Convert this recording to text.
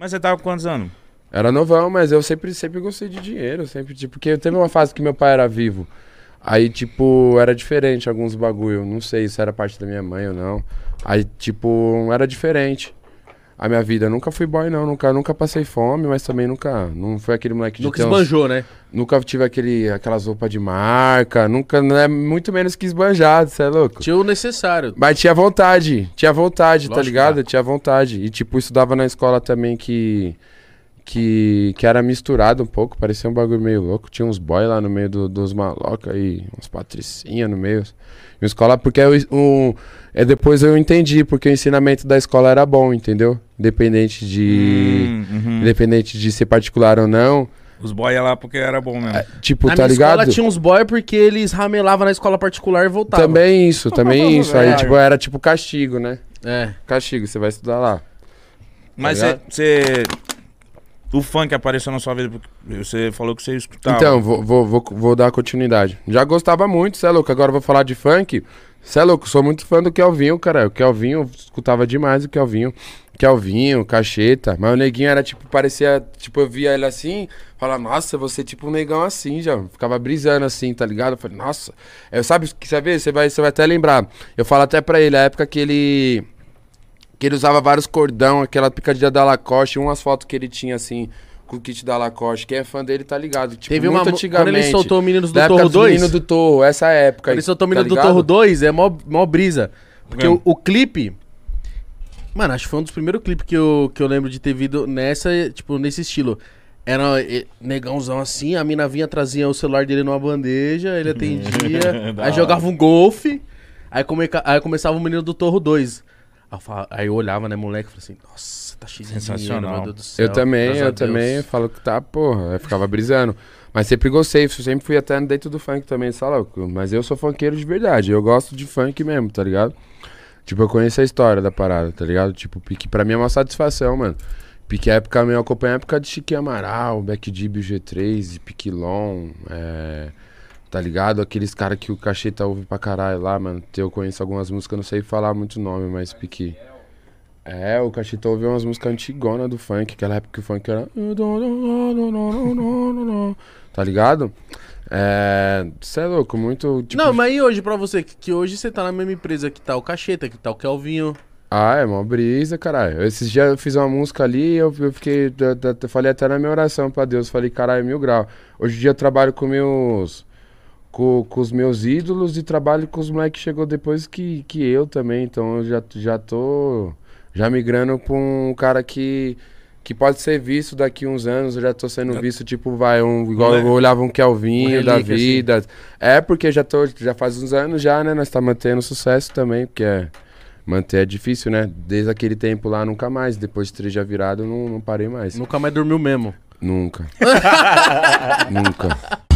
Mas você tava com quantos anos? Era novão, mas eu sempre, sempre gostei de dinheiro, sempre, tipo, porque teve uma fase que meu pai era vivo. Aí, tipo, era diferente alguns bagulho. Não sei se era parte da minha mãe ou não. Aí, tipo, era diferente. A minha vida. Eu nunca fui boy, não. Nunca, nunca passei fome, mas também nunca. Não foi aquele moleque de Nunca ter uns- esbanjou, né? Nunca tive aquele, aquelas roupas de marca. Nunca, não é muito menos que esbanjado, você é louco? Tinha o necessário. Mas tinha vontade, tinha vontade, tá Lógico que ligado? Tinha vontade. E, tipo, estudava na escola também que. Que, que era misturado um pouco, parecia um bagulho meio louco. Tinha uns boy lá no meio do- dos maloca e uns patricinha no meio. E escola, porque o, o- é, depois eu entendi, porque o ensinamento da escola era bom, entendeu? Independente de. Hum, uhum. Independente de ser particular ou não. Os boy lá porque era bom mesmo. é, Tipo, na tá minha ligado? escola tinha uns boy porque eles ramelavam na escola particular e voltavam. Também isso, também isso. Aí, Velho. tipo, era tipo castigo, né? É. Castigo, você vai estudar lá. Mas tá você. O funk apareceu na sua vida porque você falou que você escutava. Então, vou, vou, vou, vou dar continuidade. Já gostava muito, cê é louco. Agora eu vou falar de funk. Cê é louco, sou muito fã do Kelvinho, cara. O Kelvinho, eu escutava demais o Kelvinho. Kelvinho, Cacheta. Mas o neguinho era tipo, parecia. Tipo, eu via ele assim, falava, nossa, você é tipo um negão assim já. Ficava brisando assim, tá ligado? Eu falei, nossa. Eu, sabe, que sabe, você vai, você vai até lembrar. Eu falo até pra ele, a época que ele. Que ele usava vários cordão, aquela picadilha da Lacoste, umas fotos que ele tinha assim, com o kit da Lacoste. Quem é fã dele tá ligado. Tipo, Teve muito uma. antigamente. Quando ele soltou o Meninos do Da época Torro dos 2. Menino do Torro, essa época. Quando ele soltou o tá Menino do ligado? Torro 2, é mó, mó brisa. Porque o, o clipe. Mano, acho que foi um dos primeiros clipes que eu, que eu lembro de ter visto nessa, tipo, nesse estilo. Era negãozão assim, a mina vinha, trazia o celular dele numa bandeja, ele atendia, aí jogava um golfe, aí, come, aí começava o Menino do Torro 2. Aí eu, falava- aí eu olhava, né, moleque, e falei assim, nossa, tá cheio de dinheiro, Sensacional. meu Deus do céu. Eu também, eu Deus." também falo que tá, porra. Eu ficava brisando. Mas sempre gostei, sempre fui até dentro do funk também, só louco. Mas eu sou funkeiro de verdade. Eu gosto de funk mesmo, tá ligado? Tipo, eu conheço a história da parada, tá ligado? Tipo, pique pra mim é uma satisfação, mano. Pique época mesmo, eu acompanho a época de Chiquinho Amaral, Beck Dib, o G3, Piquilon, é. Tá ligado? Aqueles caras que o Cacheta ouve pra caralho lá, mano. Eu conheço algumas músicas, não sei falar muito nome, mas pique. É, o Cacheta ouve umas músicas antigonas do funk, aquela época que o funk era. Tá ligado? É. Cê é louco, muito. Tipo, Não, mas e hoje pra você? Que, hoje você tá na mesma empresa que tá o Cacheta, que tá o Kelvinho. Ah, é uma brisa, caralho. Esses dias eu fiz uma música ali e eu, eu fiquei. Eu- eu falei até na minha oração pra Deus. Falei, caralho, mil grau. Hoje em dia eu trabalho com meus. Com, com os meus ídolos e trabalho com os moleques que chegou depois que, que eu também. Então eu já, já tô. Já migrando pra um cara que. Que pode ser visto daqui uns anos, eu já tô sendo visto, tipo, vai, um, igual eu olhava um Kelvinho Um da assim. vida. É, porque já tô, já faz uns anos já, né? Nós tá mantendo sucesso também, porque é. Manter é difícil, né? Desde aquele tempo lá, nunca mais. Depois de três já virado, eu não, não parei mais. Nunca mais dormiu mesmo. Nunca. nunca.